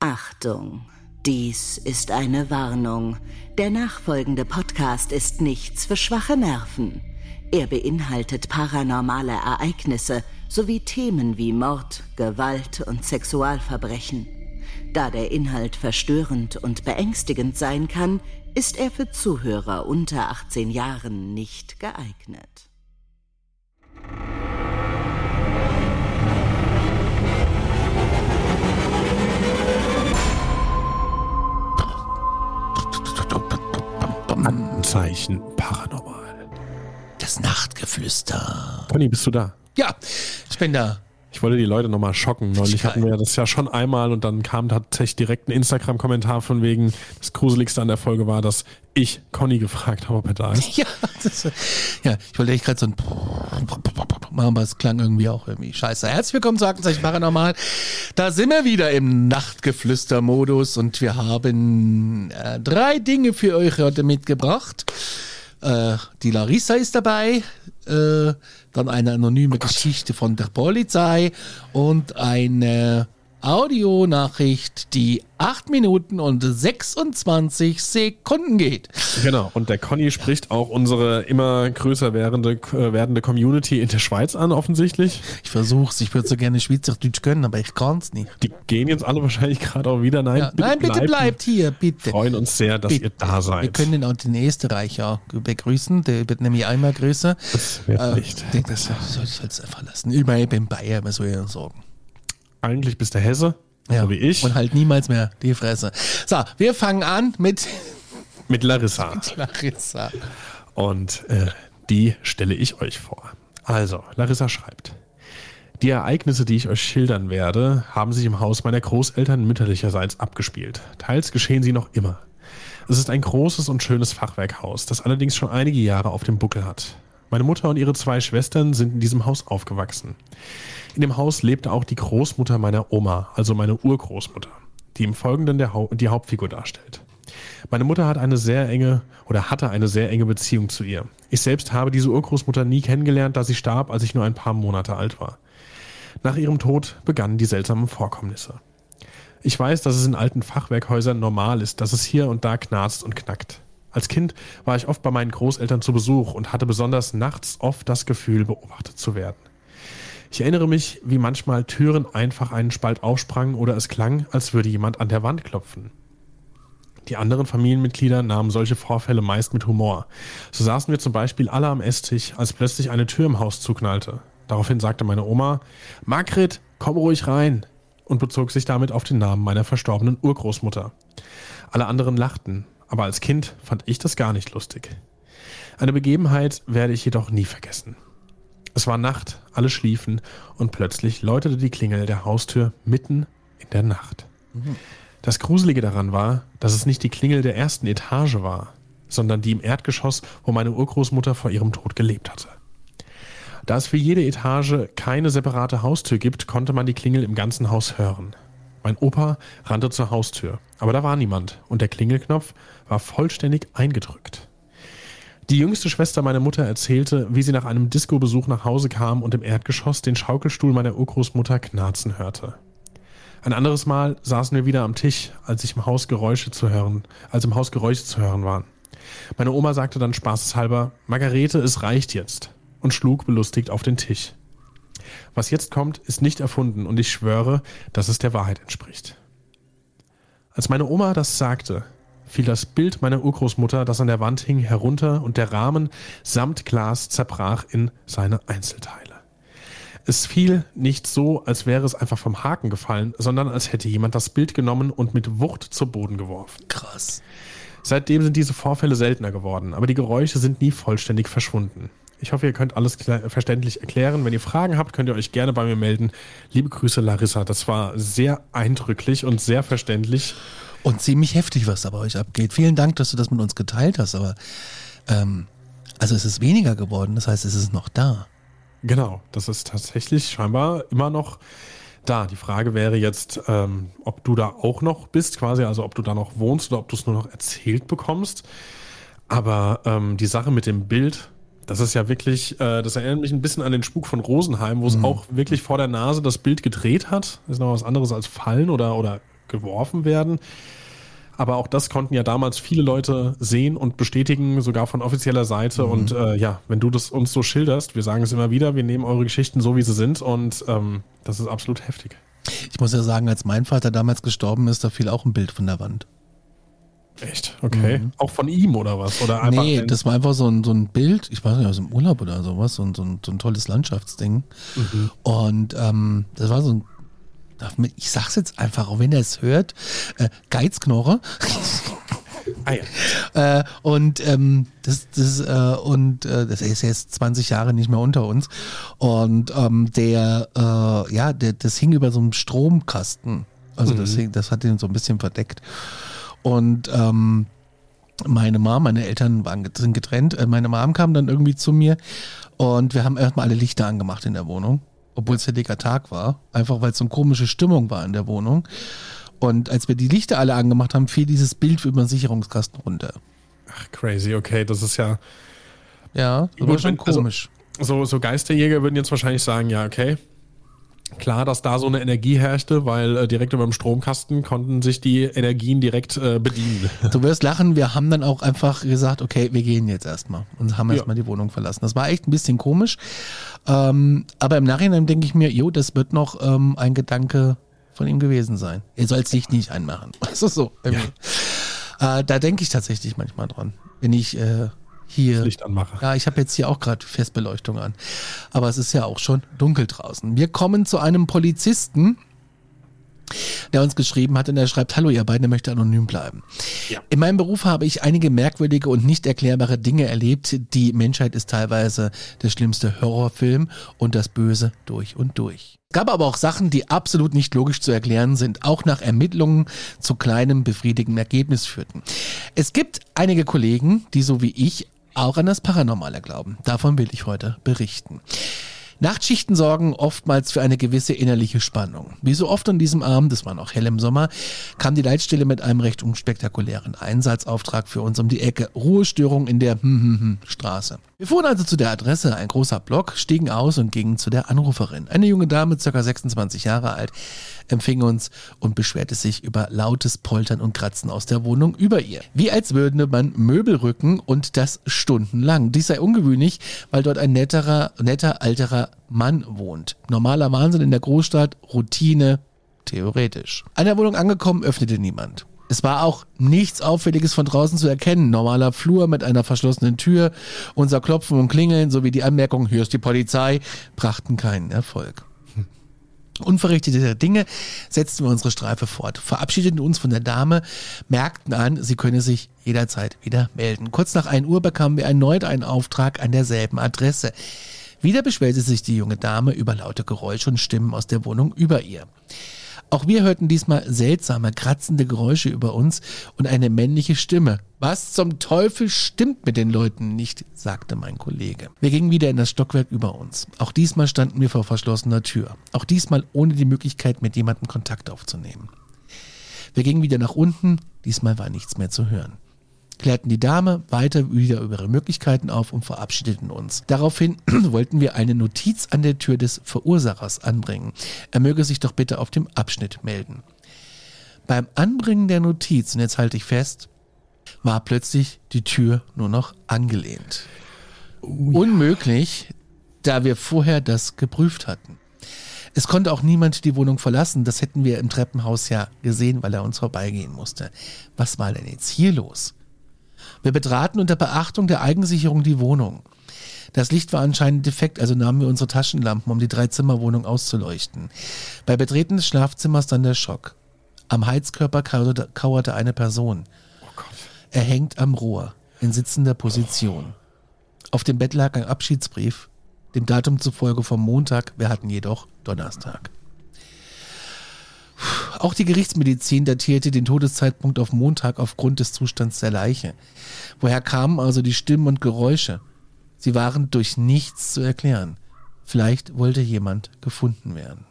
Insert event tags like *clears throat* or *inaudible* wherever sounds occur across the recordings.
Achtung, dies ist eine Warnung. Der nachfolgende Podcast ist nichts für schwache Nerven. Er beinhaltet paranormale Ereignisse sowie Themen wie Mord, Gewalt und Sexualverbrechen. Da der Inhalt verstörend und beängstigend sein kann, ist er für Zuhörer unter 18 Jahren nicht geeignet. Anzeichen paranormal. Das Nachtgeflüster. Conny, bist du da? Ja, ich bin da. Ich wollte die Leute nochmal schocken. Neulich hatten wir das ja schon einmal und dann kam tatsächlich direkt ein Instagram-Kommentar von wegen, das Gruseligste an der Folge war, dass ich Conny gefragt habe, ob er da ist. *laughs* Ja, das, ja ich wollte echt gerade so ein machen, aber es klang irgendwie auch irgendwie scheiße. Herzlich willkommen zu Aktenzeichen Paranormal. Da sind wir wieder im Nachtgeflüster-Modus und wir haben äh, drei Dinge für euch heute mitgebracht. Äh, die Larissa ist dabei, äh, dann eine anonyme Geschichte von der Polizei und eine Audionachricht, die 8 Minuten und 26 Sekunden geht. Genau, und der Conny spricht auch unsere immer größer werdende, äh, werdende Community in der Schweiz an, offensichtlich. Ich versuch's, ich würde so gerne Schweizerdeutsch können, aber ich kann's nicht. Die gehen jetzt alle wahrscheinlich gerade auch wieder. Nein, Ja, nein, bitte bleibt hier, bitte. Wir freuen uns sehr, dass Bitte. ihr da seid. Wir können auch den Österreicher begrüßen, der wird nämlich einmal grüßen. das wäre nicht. Ich denke, das soll es einfach lassen. Immerhin bin Bayer, was soll ich denn sagen? Eigentlich bist du Hesse, so wie ich, Und halt niemals mehr die Fresse. So, wir fangen an mit *laughs* mit Larissa. *laughs* Larissa. Und äh, die stelle ich euch vor. Also, Larissa schreibt. Die Ereignisse, die ich euch schildern werde, haben sich im Haus meiner Großeltern mütterlicherseits abgespielt. Teils geschehen sie noch immer. Es ist ein großes und schönes Fachwerkhaus, das allerdings schon einige Jahre auf dem Buckel hat. Meine Mutter und ihre zwei Schwestern sind in diesem Haus aufgewachsen. In dem Haus lebte auch die Großmutter meiner Oma, also meine Urgroßmutter, die im Folgenden Hau die Hauptfigur darstellt. Meine Mutter hat eine sehr enge oder hatte eine sehr enge Beziehung zu ihr. Ich selbst habe diese Urgroßmutter nie kennengelernt, da sie starb, als ich nur ein paar Monate alt war. Nach ihrem Tod begannen die seltsamen Vorkommnisse. Ich weiß, dass es in alten Fachwerkhäusern normal ist, dass es hier und da knarzt und knackt. Als Kind war ich oft bei meinen Großeltern zu Besuch und hatte besonders nachts oft das Gefühl, beobachtet zu werden. Ich erinnere mich, wie manchmal Türen einfach einen Spalt aufsprangen oder es klang, als würde jemand an der Wand klopfen. Die anderen Familienmitglieder nahmen solche Vorfälle meist mit Humor. So saßen wir zum Beispiel alle am Esstisch, als plötzlich eine Tür im Haus zuknallte. Daraufhin sagte meine Oma, Margret, komm ruhig rein, und bezog sich damit auf den Namen meiner verstorbenen Urgroßmutter. Alle anderen lachten, aber als Kind fand ich das gar nicht lustig. Eine Begebenheit werde ich jedoch nie vergessen. Es war Nacht, alle schliefen und plötzlich läutete die Klingel der Haustür mitten in der Nacht. Das Gruselige daran war, dass es nicht die Klingel der ersten Etage war, sondern die im Erdgeschoss, wo meine Urgroßmutter vor ihrem Tod gelebt hatte. Da es für jede Etage keine separate Haustür gibt, konnte man die Klingel im ganzen Haus hören. Mein Opa rannte zur Haustür, aber da war niemand und der Klingelknopf war vollständig eingedrückt. Die jüngste Schwester meiner Mutter erzählte, wie sie nach einem Disco-Besuch nach Hause kam und im Erdgeschoss den Schaukelstuhl meiner Urgroßmutter knarzen hörte. Ein anderes Mal saßen wir wieder am Tisch, als ich im Haus Geräusche zu hören, als im Haus Geräusche zu hören waren. Meine Oma sagte dann spaßeshalber, Margarete, es reicht jetzt und schlug belustigt auf den Tisch. Was jetzt kommt, ist nicht erfunden und ich schwöre, dass es der Wahrheit entspricht. Als meine Oma das sagte, fiel das Bild meiner Urgroßmutter, das an der Wand hing, herunter und der Rahmen samt Glas zerbrach in seine Einzelteile. Es fiel nicht so, als wäre es einfach vom Haken gefallen, sondern als hätte jemand das Bild genommen und mit Wucht zu Boden geworfen. Krass. Seitdem sind diese Vorfälle seltener geworden, aber die Geräusche sind nie vollständig verschwunden. Ich hoffe, ihr könnt alles verständlich erklären. Wenn ihr Fragen habt, könnt ihr euch gerne bei mir melden. Liebe Grüße, Larissa. Das war sehr eindrücklich und sehr verständlich. Und ziemlich heftig, was da bei euch abgeht. Vielen Dank, dass du das mit uns geteilt hast, aber ähm, also es ist weniger geworden, das heißt, es ist noch da. Genau, das ist tatsächlich scheinbar immer noch da. Die Frage wäre jetzt, ähm, ob du da auch noch bist, quasi, also ob du da noch wohnst oder ob du es nur noch erzählt bekommst. Aber ähm, die Sache mit dem Bild, das ist ja wirklich, äh, das erinnert mich ein bisschen an den Spuk von Rosenheim, wo es mhm. auch wirklich vor der Nase das Bild gedreht hat. Das ist noch was anderes als fallen oder, oder geworfen werden. Aber auch das konnten ja damals viele Leute sehen und bestätigen, sogar von offizieller Seite. Mhm. Und äh, ja, wenn du das uns so schilderst, wir sagen es immer wieder, wir nehmen eure Geschichten so, wie sie sind. Und ähm, das ist absolut heftig. Ich muss ja sagen, als mein Vater damals gestorben ist, da fiel auch ein Bild von der Wand. Echt? Okay. Mhm. Auch von ihm oder was? Oder einfach nee, das war einfach so ein, so ein Bild, ich weiß nicht, aus dem Urlaub oder sowas, so ein, so ein, so ein tolles Landschaftsding. Mhm. Und ähm, das war so ein ich sag's jetzt einfach, auch wenn er es hört, äh, Geizknorre. Ah, ja. *laughs* äh, und ähm, das, das, äh, und äh, das ist jetzt 20 Jahre nicht mehr unter uns. Und ähm, der, äh, ja, der, das hing über so einem Stromkasten. Also mhm. das, hing, das hat ihn so ein bisschen verdeckt. Und ähm, meine Mom, meine Eltern waren, sind getrennt. Äh, meine Mom kam dann irgendwie zu mir und wir haben erstmal alle Lichter angemacht in der Wohnung obwohl es hellliger Tag war, einfach weil es so eine komische Stimmung war in der Wohnung. Und als wir die Lichter alle angemacht haben, fiel dieses Bild über den Sicherungskasten runter. Ach, crazy, okay, das ist ja. Ja, das war schon also komisch. Also, so, so Geisterjäger würden jetzt wahrscheinlich sagen, ja, okay, Klar, dass da so eine Energie herrschte, weil äh, direkt über dem Stromkasten konnten sich die Energien direkt äh, bedienen. *laughs* Du wirst lachen, wir haben dann auch einfach gesagt, okay, wir gehen jetzt erstmal und haben erstmal ja. die Wohnung verlassen. Das war echt ein bisschen komisch. Ähm, aber im Nachhinein denke ich mir, jo, das wird noch ähm, ein Gedanke von ihm gewesen sein. Er soll es sich nicht einmachen. *laughs* Ist so. Ja. Äh, da denke ich tatsächlich manchmal dran. Wenn ich äh, hier. Das Licht anmache. Ja, ich habe jetzt hier auch gerade Festbeleuchtung an. Aber es ist ja auch schon dunkel draußen. Wir kommen zu einem Polizisten, der uns geschrieben hat und er schreibt, hallo ihr beiden, er möchte anonym bleiben. Ja. In meinem Beruf habe ich einige merkwürdige und nicht erklärbare Dinge erlebt. Die Menschheit ist teilweise der schlimmste Horrorfilm und das Böse durch und durch. Es gab aber auch Sachen, die absolut nicht logisch zu erklären sind, auch nach Ermittlungen zu kleinem befriedigenden Ergebnis führten. Es gibt einige Kollegen, die so wie ich auch an das Paranormale glauben. Davon will ich heute berichten. Nachtschichten sorgen oftmals für eine gewisse innerliche Spannung. Wie so oft an diesem Abend, es war noch hell im Sommer, kam die Leitstelle mit einem recht unspektakulären Einsatzauftrag für uns um die Ecke. Ruhestörung in der *laughs* Straße. Wir fuhren also zu der Adresse, ein großer Block, stiegen aus und gingen zu der Anruferin. Eine junge Dame, circa 26 Jahre alt, empfing uns und beschwerte sich über lautes Poltern und Kratzen aus der Wohnung über ihr. Wie als würde man Möbel rücken und das stundenlang. Dies sei ungewöhnlich, weil dort ein netterer, netter, alterer Mann wohnt. Normaler Wahnsinn in der Großstadt, Routine, theoretisch. An der Wohnung angekommen, öffnete niemand. Es war auch nichts Auffälliges von draußen zu erkennen. Normaler Flur mit einer verschlossenen Tür. Unser Klopfen und Klingeln sowie die Anmerkung, hier ist die Polizei, brachten keinen Erfolg. Unverrichtete Dinge setzten wir unsere Streife fort, verabschiedeten uns von der Dame, merkten an, sie könne sich jederzeit wieder melden. Kurz nach 1 Uhr bekamen wir erneut einen Auftrag an derselben Adresse. Wieder beschwerte sich die junge Dame über laute Geräusche und Stimmen aus der Wohnung über ihr. Auch wir hörten diesmal seltsame, kratzende Geräusche über uns und eine männliche Stimme. Was zum Teufel stimmt mit den Leuten nicht, sagte mein Kollege. Wir gingen wieder in das Stockwerk über uns. Auch diesmal standen wir vor verschlossener Tür. Auch diesmal ohne die Möglichkeit, mit jemandem Kontakt aufzunehmen. Wir gingen wieder nach unten. Diesmal war nichts mehr zu hören klärten die Dame weiter wieder über ihre Möglichkeiten auf und verabschiedeten uns. Daraufhin *clears throat* wollten wir eine Notiz an der Tür des Verursachers anbringen. Er möge sich doch bitte auf dem Abschnitt melden. Beim Anbringen der Notiz, und jetzt halte ich fest, war plötzlich die Tür nur noch angelehnt. Oh ja. Unmöglich, da wir vorher das geprüft hatten. Es konnte auch niemand die Wohnung verlassen. Das hätten wir im Treppenhaus ja gesehen, weil er uns vorbeigehen musste. Was war denn jetzt hier los? Wir betraten unter Beachtung der Eigensicherung die Wohnung. Das Licht war anscheinend defekt, also nahmen wir unsere Taschenlampen, um die Dreizimmerwohnung auszuleuchten. Bei Betreten des Schlafzimmers dann der Schock. Am Heizkörper kauerte, eine Person. Oh er hängt am Rohr, in sitzender Position. Auf dem Bett lag ein Abschiedsbrief, dem Datum zufolge vom Montag, wir hatten jedoch Donnerstag. Auch die Gerichtsmedizin datierte den Todeszeitpunkt auf Montag aufgrund des Zustands der Leiche. Woher kamen also die Stimmen und Geräusche? Sie waren durch nichts zu erklären. Vielleicht wollte jemand gefunden werden.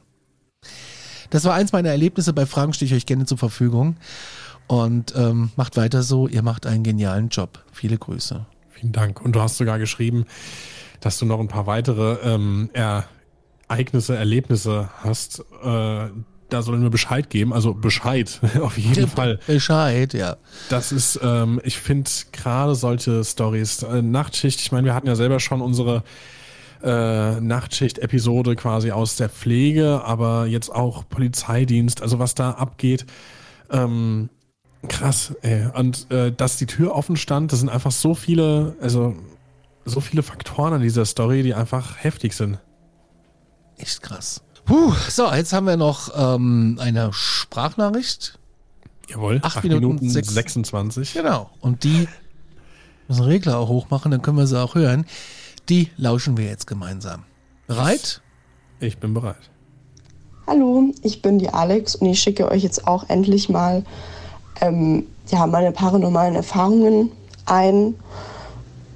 Das war eins meiner Erlebnisse. Bei Fragen stehe ich euch gerne zur Verfügung. Und ähm, macht weiter so. Ihr macht einen genialen Job. Viele Grüße. Vielen Dank. Und du hast sogar geschrieben, dass du noch ein paar weitere ähm, Ereignisse, Erlebnisse hast. Äh, da sollen wir Bescheid geben. Also Bescheid, *laughs* auf jeden ja, Fall. Bescheid, ja. Das ist, ähm, ich finde gerade solche Stories, äh, Nachtschicht, ich meine, wir hatten ja selber schon unsere äh, Nachtschicht-Episode quasi aus der Pflege, aber jetzt auch Polizeidienst, also was da abgeht. Ähm, krass, ey. Und äh, dass die Tür offen stand, das sind einfach so viele, also so viele Faktoren an dieser Story, die einfach heftig sind. Echt krass. Puh, so, jetzt haben wir noch ähm, eine Sprachnachricht. Jawohl, 8, 8 Minuten, Minuten 6, 26. Genau. Und die müssen Regler auch hochmachen, dann können wir sie auch hören. Die lauschen wir jetzt gemeinsam. Bereit? Ich bin bereit. Hallo, ich bin die Alex und ich schicke euch jetzt auch endlich mal ähm, ja, meine paranormalen Erfahrungen ein.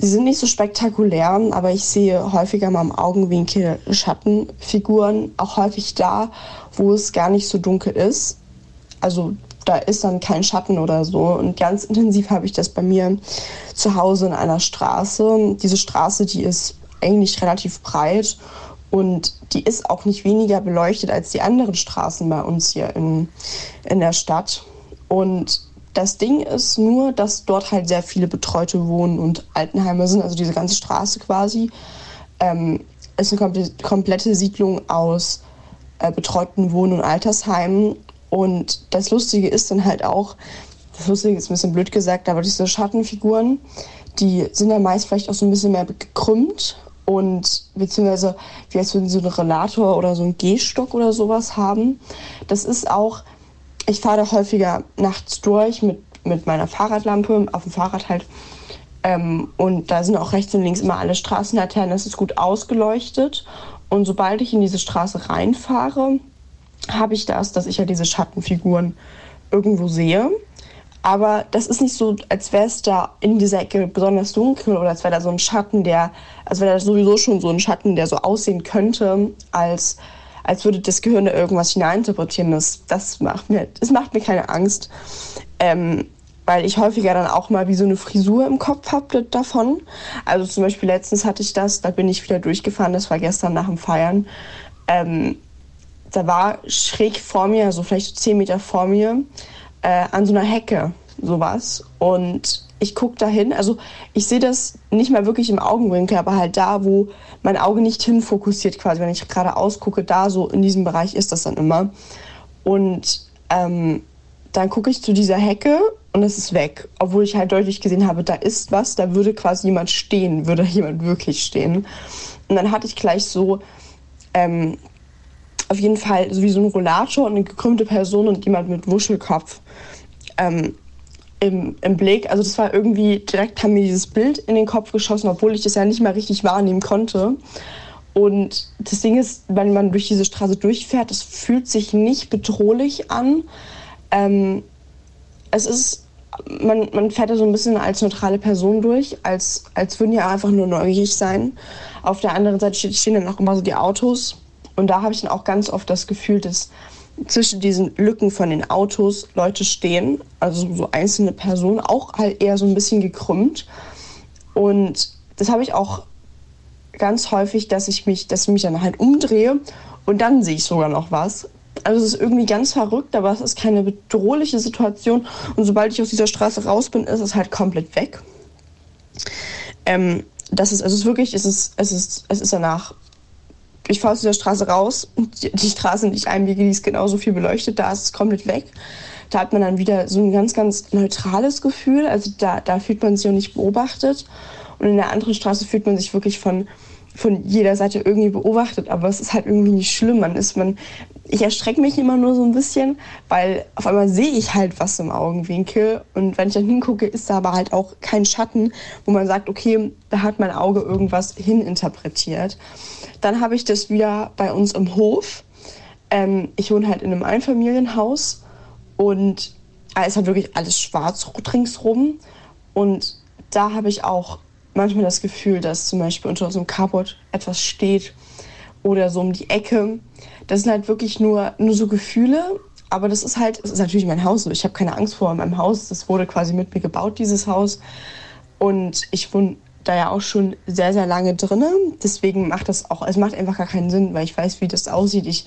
Sie sind nicht so spektakulär, aber ich sehe häufiger mal im Augenwinkel Schattenfiguren, auch häufig da, wo es gar nicht so dunkel ist. Also da ist dann kein Schatten oder so. Und ganz intensiv habe ich das bei mir zu Hause in einer Straße. Diese Straße, die ist eigentlich relativ breit und die ist auch nicht weniger beleuchtet als die anderen Straßen bei uns hier in, in der Stadt. Und das Ding ist nur, dass dort halt sehr viele Betreute wohnen und Altenheime sind, also diese ganze Straße quasi. Ähm, ist eine komplette Siedlung aus äh, betreuten Wohn- und Altersheimen und das Lustige ist dann halt auch, das Lustige ist ein bisschen blöd gesagt, aber diese Schattenfiguren, die sind dann meist vielleicht auch so ein bisschen mehr gekrümmt und beziehungsweise wie als würden sie so einen Relator oder so einen Gehstock oder sowas haben. Das ist auch, ich fahre häufiger nachts durch mit, mit meiner Fahrradlampe, auf dem Fahrrad halt. Ähm, und da sind auch rechts und links immer alle Straßenlaternen, das ist gut ausgeleuchtet. Und sobald ich in diese Straße reinfahre, habe ich das, dass ich ja diese Schattenfiguren irgendwo sehe. Aber das ist nicht so, als wäre es da in dieser Ecke besonders dunkel oder als wäre da so ein Schatten, der, als wäre da sowieso schon so ein Schatten, der so aussehen könnte, als, als würde das Gehirn da irgendwas hineininterpretieren. Das, das, macht, mir, das macht mir keine Angst. Ähm, weil ich häufiger dann auch mal wie so eine Frisur im Kopf habe davon. Also zum Beispiel letztens hatte ich das, da bin ich wieder durchgefahren, das war gestern nach dem Feiern. Ähm, da war schräg vor mir, also vielleicht zehn Meter vor mir, äh, an so einer Hecke sowas. Und ich gucke da hin, also ich sehe das nicht mal wirklich im Augenwinkel, aber halt da, wo mein Auge nicht hinfokussiert quasi, wenn ich gerade ausgucke, da so in diesem Bereich ist das dann immer. Und ähm, dann gucke ich zu dieser Hecke und es ist weg. Obwohl ich halt deutlich gesehen habe, da ist was, da würde quasi jemand stehen, würde *laughs* jemand wirklich stehen. Und dann hatte ich gleich so ähm, auf jeden Fall so wie so ein Rollator und eine gekrümmte Person und jemand mit Wuschelkopf ähm, im, im Blick. Also das war irgendwie, direkt haben mir dieses Bild in den Kopf geschossen, obwohl ich das ja nicht mal richtig wahrnehmen konnte. Und das Ding ist, wenn man durch diese Straße durchfährt, es fühlt sich nicht bedrohlich an. Ähm, es ist, man, man fährt da so ein bisschen als neutrale Person durch, als, als würden ja einfach nur neugierig sein. Auf der anderen Seite stehen dann auch immer so die Autos und da habe ich dann auch ganz oft das Gefühl, dass zwischen diesen Lücken von den Autos Leute stehen, also so einzelne Personen, auch halt eher so ein bisschen gekrümmt. Und das habe ich auch ganz häufig, dass ich mich, dass ich mich dann halt umdrehe und dann sehe ich sogar noch was. Also es ist irgendwie ganz verrückt, aber es ist keine bedrohliche Situation. Und sobald ich aus dieser Straße raus bin, ist es halt komplett weg. Ähm, das ist, also es ist wirklich, es ist, es ist, es ist danach ich fahre aus dieser Straße raus und die, die Straße, ich einbiege, die ist genauso viel beleuchtet, da ist es komplett weg. Da hat man dann wieder so ein ganz, ganz neutrales Gefühl. Also da, da fühlt man sich auch nicht beobachtet. Und in der anderen Straße fühlt man sich wirklich von von jeder Seite irgendwie beobachtet, aber es ist halt irgendwie nicht schlimm. Man ist, man, ich erschrecke mich immer nur so ein bisschen, weil auf einmal sehe ich halt was im Augenwinkel und wenn ich dann hingucke, ist da aber halt auch kein Schatten, wo man sagt, okay, da hat mein Auge irgendwas hininterpretiert. Dann habe ich das wieder bei uns im Hof. Ähm, ich wohne halt in einem Einfamilienhaus und es ist halt wirklich alles schwarz ringsrum und da habe ich auch manchmal das Gefühl, dass zum Beispiel unter unserem Carport etwas steht oder so um die Ecke. Das sind halt wirklich nur, nur so Gefühle, aber das ist halt, es ist natürlich mein Haus. Ich habe keine Angst vor meinem Haus. Das wurde quasi mit mir gebaut, dieses Haus. Und ich wohne da ja auch schon sehr, sehr lange drin. Deswegen macht das auch, es macht einfach gar keinen Sinn, weil ich weiß, wie das aussieht. Ich,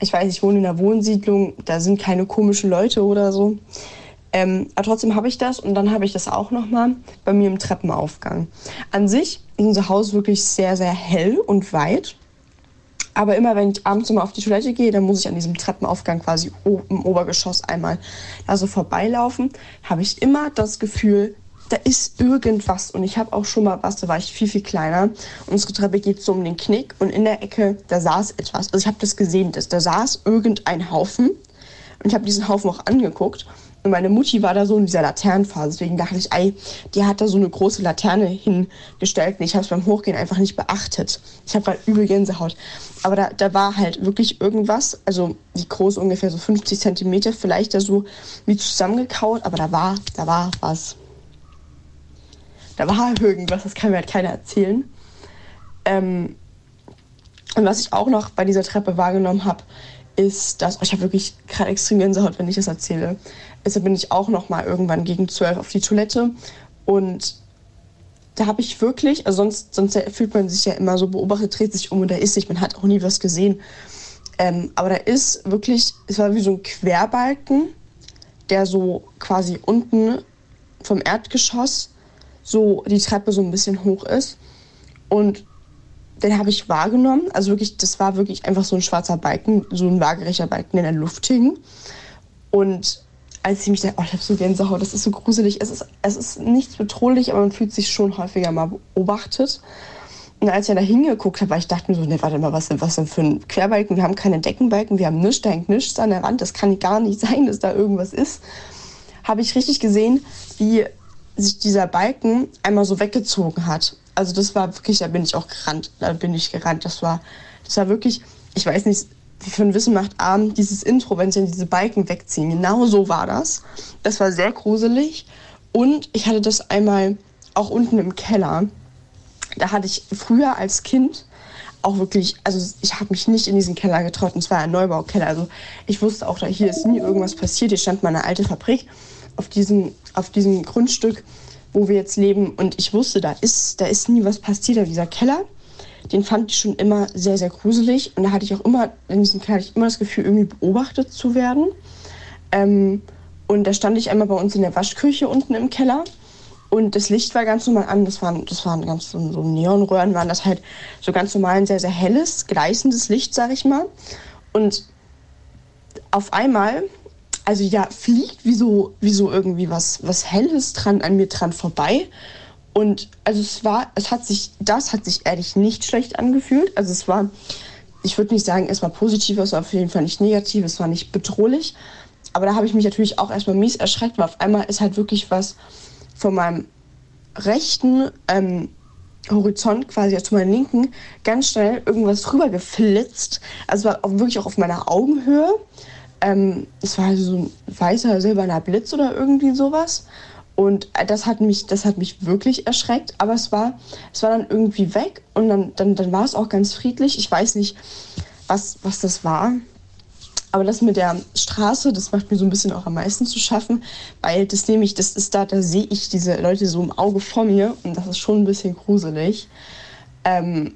ich weiß, ich wohne in einer Wohnsiedlung, da sind keine komischen Leute oder so. Ähm, aber trotzdem habe ich das und dann habe ich das auch nochmal bei mir im Treppenaufgang. An sich ist unser Haus wirklich sehr, sehr hell und weit. Aber immer wenn ich abends mal auf die Toilette gehe, dann muss ich an diesem Treppenaufgang quasi im Obergeschoss einmal da so vorbeilaufen, habe ich immer das Gefühl, da ist irgendwas. Und ich habe auch schon mal was, da war ich viel, viel kleiner. Unsere Treppe geht so um den Knick und in der Ecke, da saß etwas. Also ich habe das gesehen, dass da saß irgendein Haufen. Und ich habe diesen Haufen auch angeguckt. Und meine Mutti war da so in dieser Laternenphase. Deswegen dachte ich, ey, die hat da so eine große Laterne hingestellt. Und ich habe es beim Hochgehen einfach nicht beachtet. Ich habe halt übel Gänsehaut. Aber da, da war halt wirklich irgendwas. Also die groß ungefähr so 50 Zentimeter, vielleicht da so wie zusammengekaut. Aber da war, da war was. Da war irgendwas, das kann mir halt keiner erzählen. Ähm, und was ich auch noch bei dieser Treppe wahrgenommen habe, ist, dass oh, ich habe wirklich gerade extrem Gänsehaut, wenn ich das erzähle. Deshalb bin ich auch noch mal irgendwann gegen zwölf auf die Toilette und da habe ich wirklich, also sonst, sonst fühlt man sich ja immer so beobachtet, dreht sich um und da ist nicht, man hat auch nie was gesehen. Ähm, aber da ist wirklich, es war wie so ein Querbalken, der so quasi unten vom Erdgeschoss so die Treppe so ein bisschen hoch ist. Und den habe ich wahrgenommen. Also wirklich, das war wirklich einfach so ein schwarzer Balken, so ein waagerechter Balken, der in der Luft hing. Und als ich mich da, oh, ich habe so Gänsehaut, das ist so gruselig. Es ist, es ist nichts bedrohlich, aber man fühlt sich schon häufiger mal beobachtet. Und als ich da hingeguckt habe, ich dachte mir so, ne, warte mal, was, was denn für ein Querbalken? Wir haben keine Deckenbalken, wir haben nichts, da hängt nichts an der Wand. Das kann gar nicht sein, dass da irgendwas ist. Habe ich richtig gesehen, wie sich dieser Balken einmal so weggezogen hat. Also das war wirklich, da bin ich auch gerannt, da bin ich gerannt. Das war, das war wirklich, ich weiß nicht, wie für Wissen macht Arm dieses Intro, wenn sie diese Balken wegziehen. Genau so war das. Das war sehr gruselig. Und ich hatte das einmal auch unten im Keller. Da hatte ich früher als Kind auch wirklich, also ich habe mich nicht in diesen Keller getraut. Und zwar ein Neubaukeller. Also ich wusste auch, da hier ist nie irgendwas passiert. Hier stand meine alte Fabrik auf diesem, auf diesem Grundstück, wo wir jetzt leben. Und ich wusste, da ist, da ist nie was passiert. Dieser Keller, den fand ich schon immer sehr, sehr gruselig. Und da hatte ich auch immer, in diesem Keller hatte ich immer das Gefühl, irgendwie beobachtet zu werden. Ähm, und da stand ich einmal bei uns in der Waschküche unten im Keller. Und das Licht war ganz normal an. Das waren, das waren ganz so, so Neonröhren, waren das halt so ganz normal ein sehr, sehr helles, gleißendes Licht, sag ich mal. Und auf einmal also ja, fliegt wie so, wie so irgendwie was, was Helles dran an mir dran vorbei. Und also es war, es hat sich, das hat sich ehrlich nicht schlecht angefühlt. Also es war, ich würde nicht sagen, war positiv, es war auf jeden Fall nicht negativ, es war nicht bedrohlich. Aber da habe ich mich natürlich auch erstmal mies erschreckt, weil auf einmal ist halt wirklich was von meinem rechten ähm, Horizont quasi zu meinem linken ganz schnell irgendwas rüber geflitzt. Also war auch wirklich auch auf meiner Augenhöhe. Ähm, es war so ein weißer, silberner Blitz oder irgendwie sowas. Und das hat mich, das hat mich wirklich erschreckt. Aber es war, es war dann irgendwie weg und dann, dann, dann war es auch ganz friedlich. Ich weiß nicht, was, was das war. Aber das mit der Straße, das macht mir so ein bisschen auch am meisten zu schaffen, weil das nämlich, das ist da, da sehe ich diese Leute so im Auge vor mir und das ist schon ein bisschen gruselig. Ähm,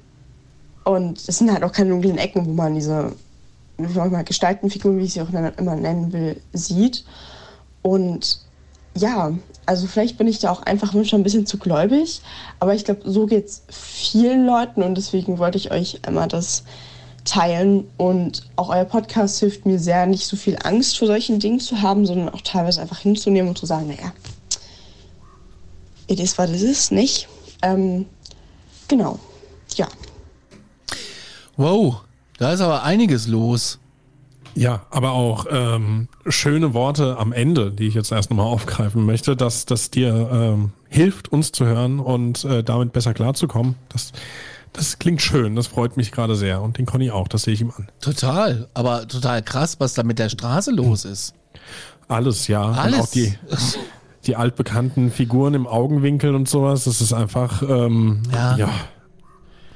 und es sind halt auch keine dunklen Ecken, wo man diese mal Gestaltenfigur, wie ich sie auch immer nennen will, sieht. Und ja, also vielleicht bin ich da auch einfach nur schon ein bisschen zu gläubig, aber ich glaube, so geht es vielen Leuten und deswegen wollte ich euch einmal das teilen und auch euer Podcast hilft mir sehr, nicht so viel Angst vor solchen Dingen zu haben, sondern auch teilweise einfach hinzunehmen und zu sagen, naja, it is what it is, nicht? Ähm, genau, ja, Wow, da ist aber einiges los. Ja, aber auch ähm, schöne Worte am Ende, die ich jetzt erst nochmal aufgreifen möchte, dass das dir ähm, hilft, uns zu hören und äh, damit besser klarzukommen. Das, das klingt schön, das freut mich gerade sehr und den Conny auch, das sehe ich ihm an. Total, aber total krass, was da mit der Straße los ist. Alles, ja. Alles. Und auch die, die altbekannten Figuren im Augenwinkel und sowas, das ist einfach, ähm, Ja. ja,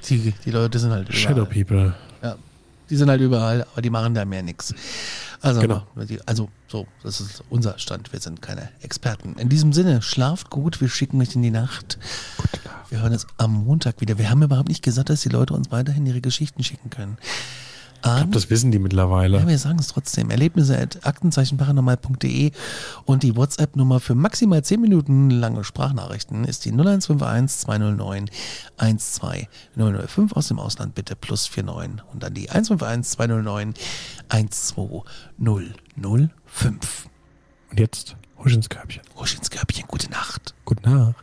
Die, die Leute sind halt überall. Shadow People. Die sind halt überall, aber die machen da mehr nix. Also, Genau. also so, das ist unser Stand. Wir sind keine Experten. In diesem Sinne, schlaft gut, wir schicken euch in die Nacht. Wir hören uns am Montag wieder. Wir haben überhaupt nicht gesagt, dass die Leute uns weiterhin ihre Geschichten schicken können. An, Das wissen die mittlerweile. ja, wir sagen es trotzdem. Erlebnisse at aktenzeichenparanormal.de und die WhatsApp-Nummer für maximal 10 Minuten lange Sprachnachrichten ist die 0151 209 12005 aus dem Ausland bitte plus 49 und dann die 151 209 12005. Und jetzt husch ins Körbchen. Husch ins Körbchen, gute Nacht. Gute Nacht.